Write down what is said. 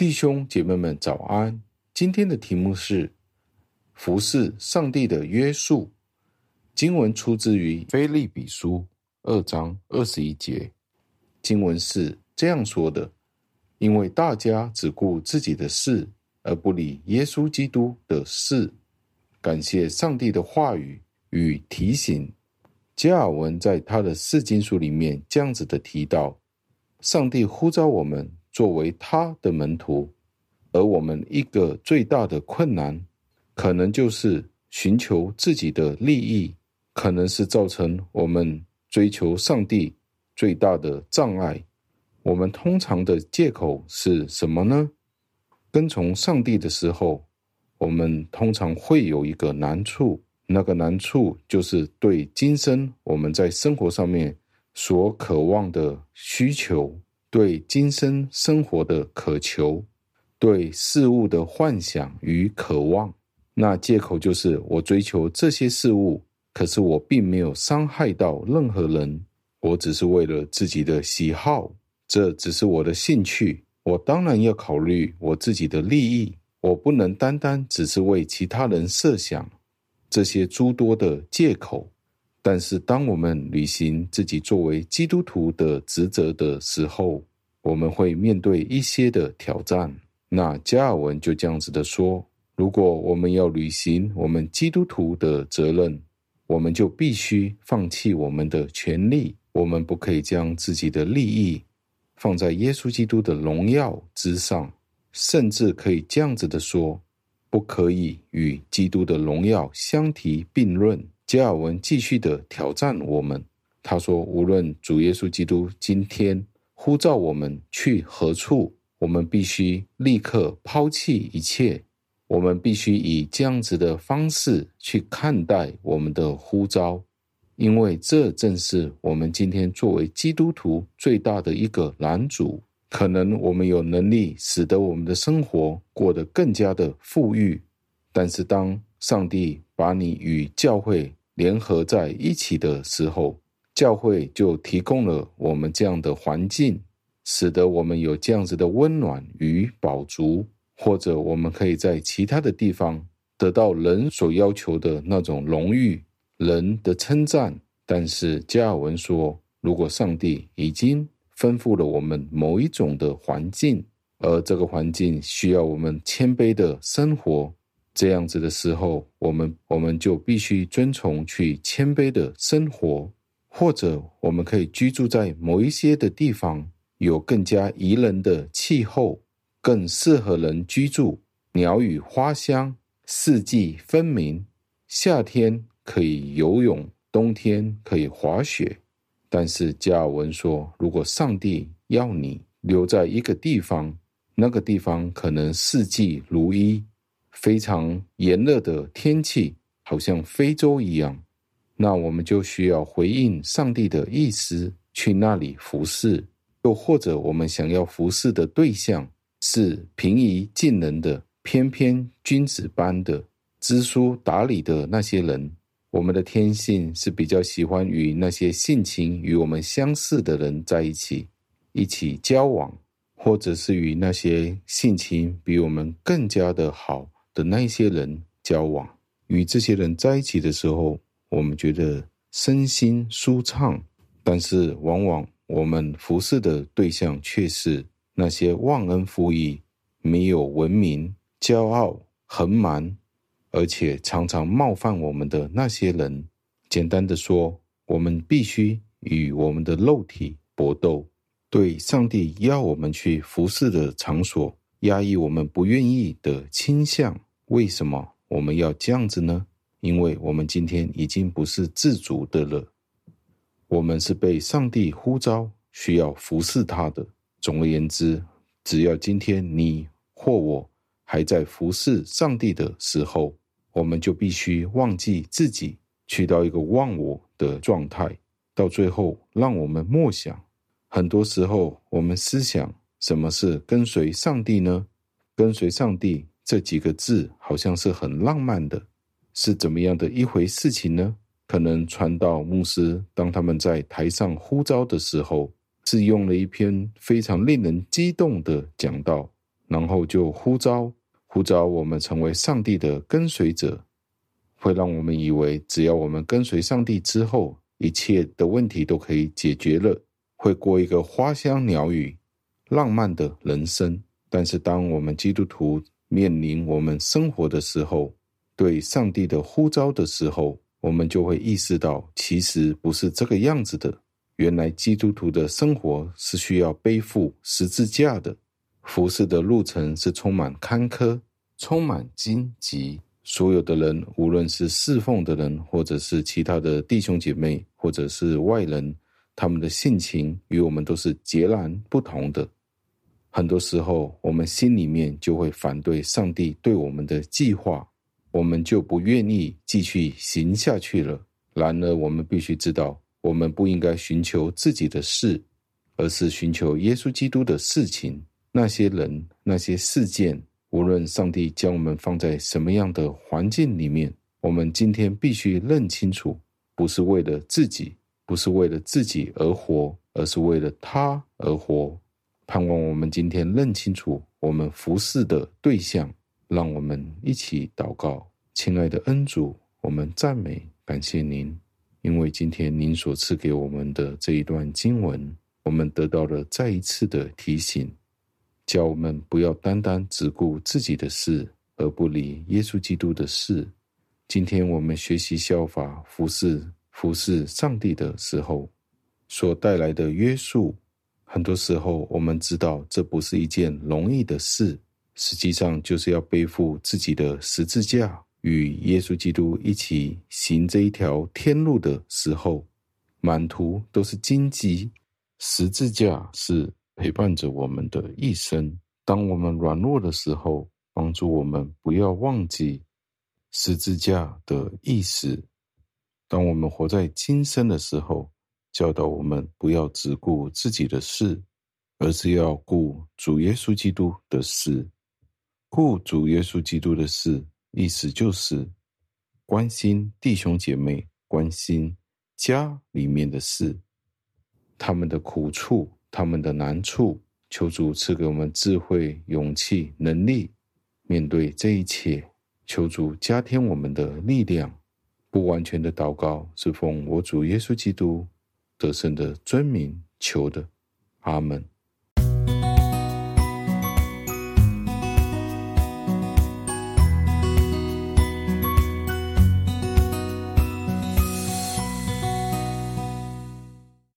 弟兄姐妹们早安！今天的题目是服侍上帝的约束。经文出自于腓立比书二章二十一节。经文是这样说的：因为大家只顾自己的事，而不理耶稣基督的事。感谢上帝的话语与提醒。加尔文在他的四经书里面这样子的提到：上帝呼召我们。作为他的门徒，而我们一个最大的困难，可能就是寻求自己的利益，可能是造成我们追求上帝最大的障碍。我们通常的借口是什么呢？跟从上帝的时候，我们通常会有一个难处，那个难处就是对今生我们在生活上面所渴望的需求。对今生生活的渴求，对事物的幻想与渴望，那借口就是我追求这些事物，可是我并没有伤害到任何人，我只是为了自己的喜好，这只是我的兴趣。我当然要考虑我自己的利益，我不能单单只是为其他人设想。这些诸多的借口。但是，当我们履行自己作为基督徒的职责的时候，我们会面对一些的挑战。那加尔文就这样子的说：如果我们要履行我们基督徒的责任，我们就必须放弃我们的权利，我们不可以将自己的利益放在耶稣基督的荣耀之上，甚至可以这样子的说：不可以与基督的荣耀相提并论。加尔文继续的挑战我们，他说：“无论主耶稣基督今天呼召我们去何处，我们必须立刻抛弃一切。我们必须以这样子的方式去看待我们的呼召，因为这正是我们今天作为基督徒最大的一个拦阻。可能我们有能力使得我们的生活过得更加的富裕，但是当上帝把你与教会，联合在一起的时候，教会就提供了我们这样的环境，使得我们有这样子的温暖与饱足。或者，我们可以在其他的地方得到人所要求的那种荣誉、人的称赞。但是，加尔文说，如果上帝已经吩咐了我们某一种的环境，而这个环境需要我们谦卑的生活。这样子的时候，我们我们就必须遵从去谦卑的生活，或者我们可以居住在某一些的地方，有更加宜人的气候，更适合人居住，鸟语花香，四季分明，夏天可以游泳，冬天可以滑雪。但是加尔文说，如果上帝要你留在一个地方，那个地方可能四季如一。非常炎热的天气，好像非洲一样，那我们就需要回应上帝的意思，去那里服侍。又或者，我们想要服侍的对象是平易近人的、翩翩君子般的、知书达理的那些人。我们的天性是比较喜欢与那些性情与我们相似的人在一起，一起交往，或者是与那些性情比我们更加的好。的那些人交往，与这些人在一起的时候，我们觉得身心舒畅。但是，往往我们服侍的对象却是那些忘恩负义、没有文明、骄傲、横蛮，而且常常冒犯我们的那些人。简单的说，我们必须与我们的肉体搏斗，对上帝要我们去服侍的场所。压抑我们不愿意的倾向，为什么我们要这样子呢？因为我们今天已经不是自主的了，我们是被上帝呼召，需要服侍他的。总而言之，只要今天你或我还在服侍上帝的时候，我们就必须忘记自己，去到一个忘我的状态。到最后，让我们默想，很多时候我们思想。什么是跟随上帝呢？跟随上帝这几个字好像是很浪漫的，是怎么样的一回事情呢？可能传道牧师当他们在台上呼召的时候，是用了一篇非常令人激动的讲道，然后就呼召呼召我们成为上帝的跟随者，会让我们以为只要我们跟随上帝之后，一切的问题都可以解决了，会过一个花香鸟语、浪漫的人生。但是，当我们基督徒面临我们生活的时候，对上帝的呼召的时候，我们就会意识到，其实不是这个样子的。原来基督徒的生活是需要背负十字架的，服侍的路程是充满坎坷、充满荆棘。所有的人，无论是侍奉的人，或者是其他的弟兄姐妹，或者是外人，他们的性情与我们都是截然不同的。很多时候，我们心里面就会反对上帝对我们的计划，我们就不愿意继续行下去了。然而，我们必须知道，我们不应该寻求自己的事，而是寻求耶稣基督的事情。那些人、那些事件，无论上帝将我们放在什么样的环境里面，我们今天必须认清楚，不是为了自己，不是为了自己而活，而是为了他而活。盼望我们今天认清楚我们服侍的对象，让我们一起祷告。亲爱的恩主，我们赞美感谢您，因为今天您所赐给我们的这一段经文，我们得到了再一次的提醒，叫我们不要单单只顾自己的事，而不理耶稣基督的事。今天我们学习效法服侍服侍上帝的时候，所带来的约束。很多时候，我们知道这不是一件容易的事，实际上就是要背负自己的十字架，与耶稣基督一起行这一条天路的时候，满途都是荆棘。十字架是陪伴着我们的一生。当我们软弱的时候，帮助我们不要忘记十字架的意思。当我们活在今生的时候，教导我们不要只顾自己的事，而是要顾主耶稣基督的事。顾主耶稣基督的事，意思就是关心弟兄姐妹，关心家里面的事，他们的苦处，他们的难处。求主赐给我们智慧、勇气、能力，面对这一切。求主加添我们的力量。不完全的祷告，是奉我主耶稣基督得胜的尊名求的，阿门。